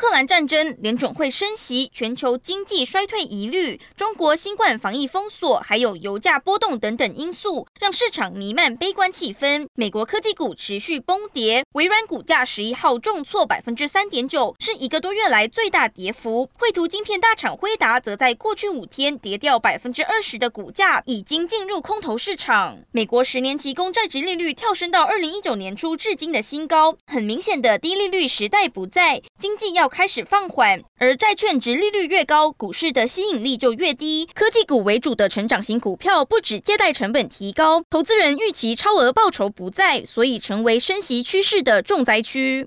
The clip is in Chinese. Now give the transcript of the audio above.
克兰战争、联准会升息、全球经济衰退疑虑、中国新冠防疫封锁，还有油价波动等等因素，让市场弥漫悲观气氛。美国科技股持续崩跌，微软股价十一号重挫百分之三点九，是一个多月来最大跌幅。绘图晶片大厂辉达则在过去五天跌掉百分之二十的股价，已经进入空头市场。美国十年期公债殖利率跳升到二零一九年初至今的新高，很明显的低利率时代不在，经济要。开始放缓，而债券值利率越高，股市的吸引力就越低。科技股为主的成长型股票，不止借贷成本提高，投资人预期超额报酬不在，所以成为升息趋势的重灾区。